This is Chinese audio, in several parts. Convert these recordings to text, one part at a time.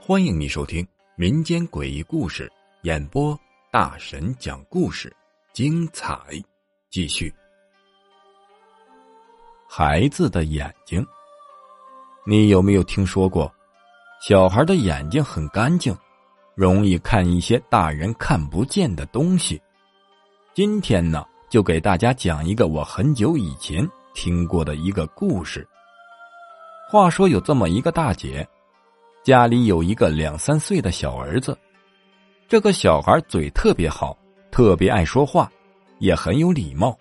欢迎你收听民间诡异故事演播，大神讲故事，精彩继续。孩子的眼睛，你有没有听说过？小孩的眼睛很干净，容易看一些大人看不见的东西。今天呢，就给大家讲一个我很久以前听过的一个故事。话说有这么一个大姐。家里有一个两三岁的小儿子，这个小孩嘴特别好，特别爱说话，也很有礼貌，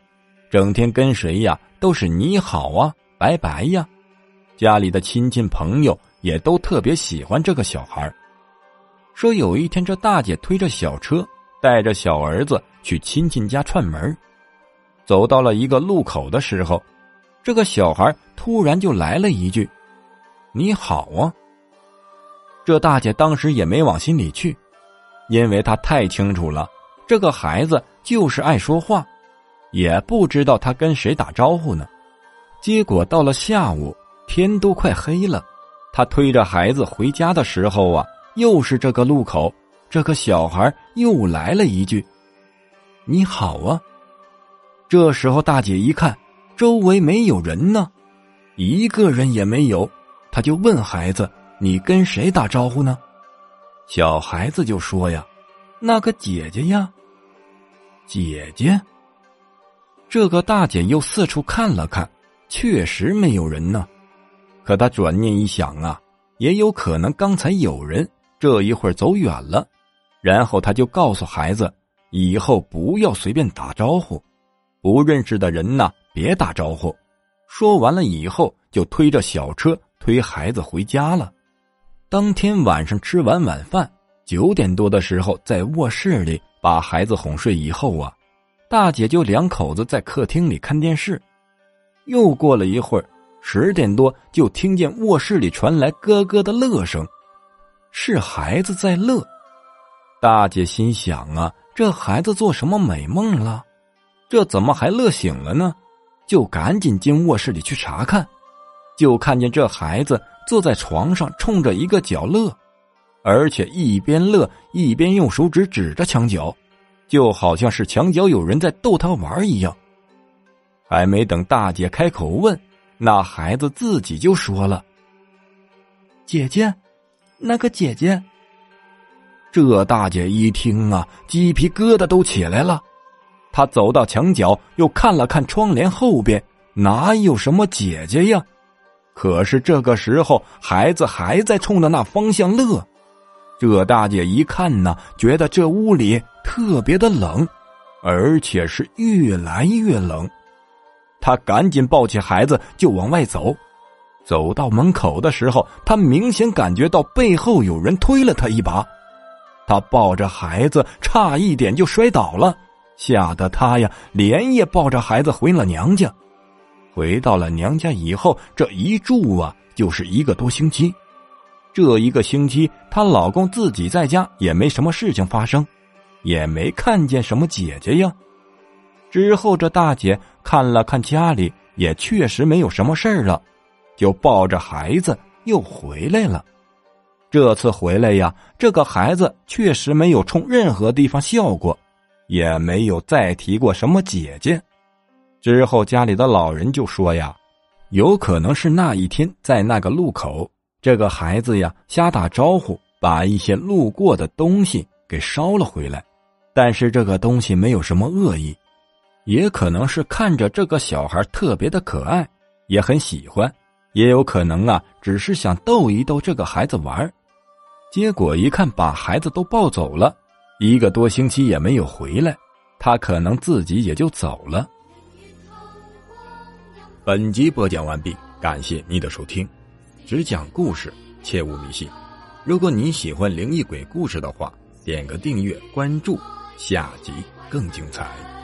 整天跟谁呀都是你好啊，拜拜呀。家里的亲戚朋友也都特别喜欢这个小孩。说有一天，这大姐推着小车，带着小儿子去亲戚家串门，走到了一个路口的时候，这个小孩突然就来了一句：“你好啊。”这大姐当时也没往心里去，因为她太清楚了，这个孩子就是爱说话，也不知道他跟谁打招呼呢。结果到了下午，天都快黑了，他推着孩子回家的时候啊，又是这个路口，这个小孩又来了一句：“你好啊。”这时候大姐一看周围没有人呢，一个人也没有，他就问孩子。你跟谁打招呼呢？小孩子就说呀：“那个姐姐呀，姐姐。”这个大姐又四处看了看，确实没有人呢。可她转念一想啊，也有可能刚才有人，这一会儿走远了。然后他就告诉孩子：“以后不要随便打招呼，不认识的人呐，别打招呼。”说完了以后，就推着小车推孩子回家了。当天晚上吃完晚饭，九点多的时候，在卧室里把孩子哄睡以后啊，大姐就两口子在客厅里看电视。又过了一会儿，十点多就听见卧室里传来咯咯的乐声，是孩子在乐。大姐心想啊，这孩子做什么美梦了？这怎么还乐醒了呢？就赶紧进卧室里去查看，就看见这孩子。坐在床上，冲着一个角乐，而且一边乐一边用手指指着墙角，就好像是墙角有人在逗他玩一样。还没等大姐开口问，那孩子自己就说了：“姐姐，那个姐姐。”这大姐一听啊，鸡皮疙瘩都起来了。他走到墙角，又看了看窗帘后边，哪有什么姐姐呀？可是这个时候，孩子还在冲着那方向乐。这大姐一看呢，觉得这屋里特别的冷，而且是越来越冷。她赶紧抱起孩子就往外走。走到门口的时候，她明显感觉到背后有人推了她一把。她抱着孩子，差一点就摔倒了，吓得她呀连夜抱着孩子回了娘家。回到了娘家以后，这一住啊就是一个多星期。这一个星期，她老公自己在家也没什么事情发生，也没看见什么姐姐呀。之后，这大姐看了看家里，也确实没有什么事儿了，就抱着孩子又回来了。这次回来呀，这个孩子确实没有冲任何地方笑过，也没有再提过什么姐姐。之后，家里的老人就说呀：“有可能是那一天在那个路口，这个孩子呀瞎打招呼，把一些路过的东西给烧了回来。但是这个东西没有什么恶意，也可能是看着这个小孩特别的可爱，也很喜欢，也有可能啊，只是想逗一逗这个孩子玩。结果一看，把孩子都抱走了，一个多星期也没有回来，他可能自己也就走了。”本集播讲完毕，感谢你的收听。只讲故事，切勿迷信。如果你喜欢灵异鬼故事的话，点个订阅关注，下集更精彩。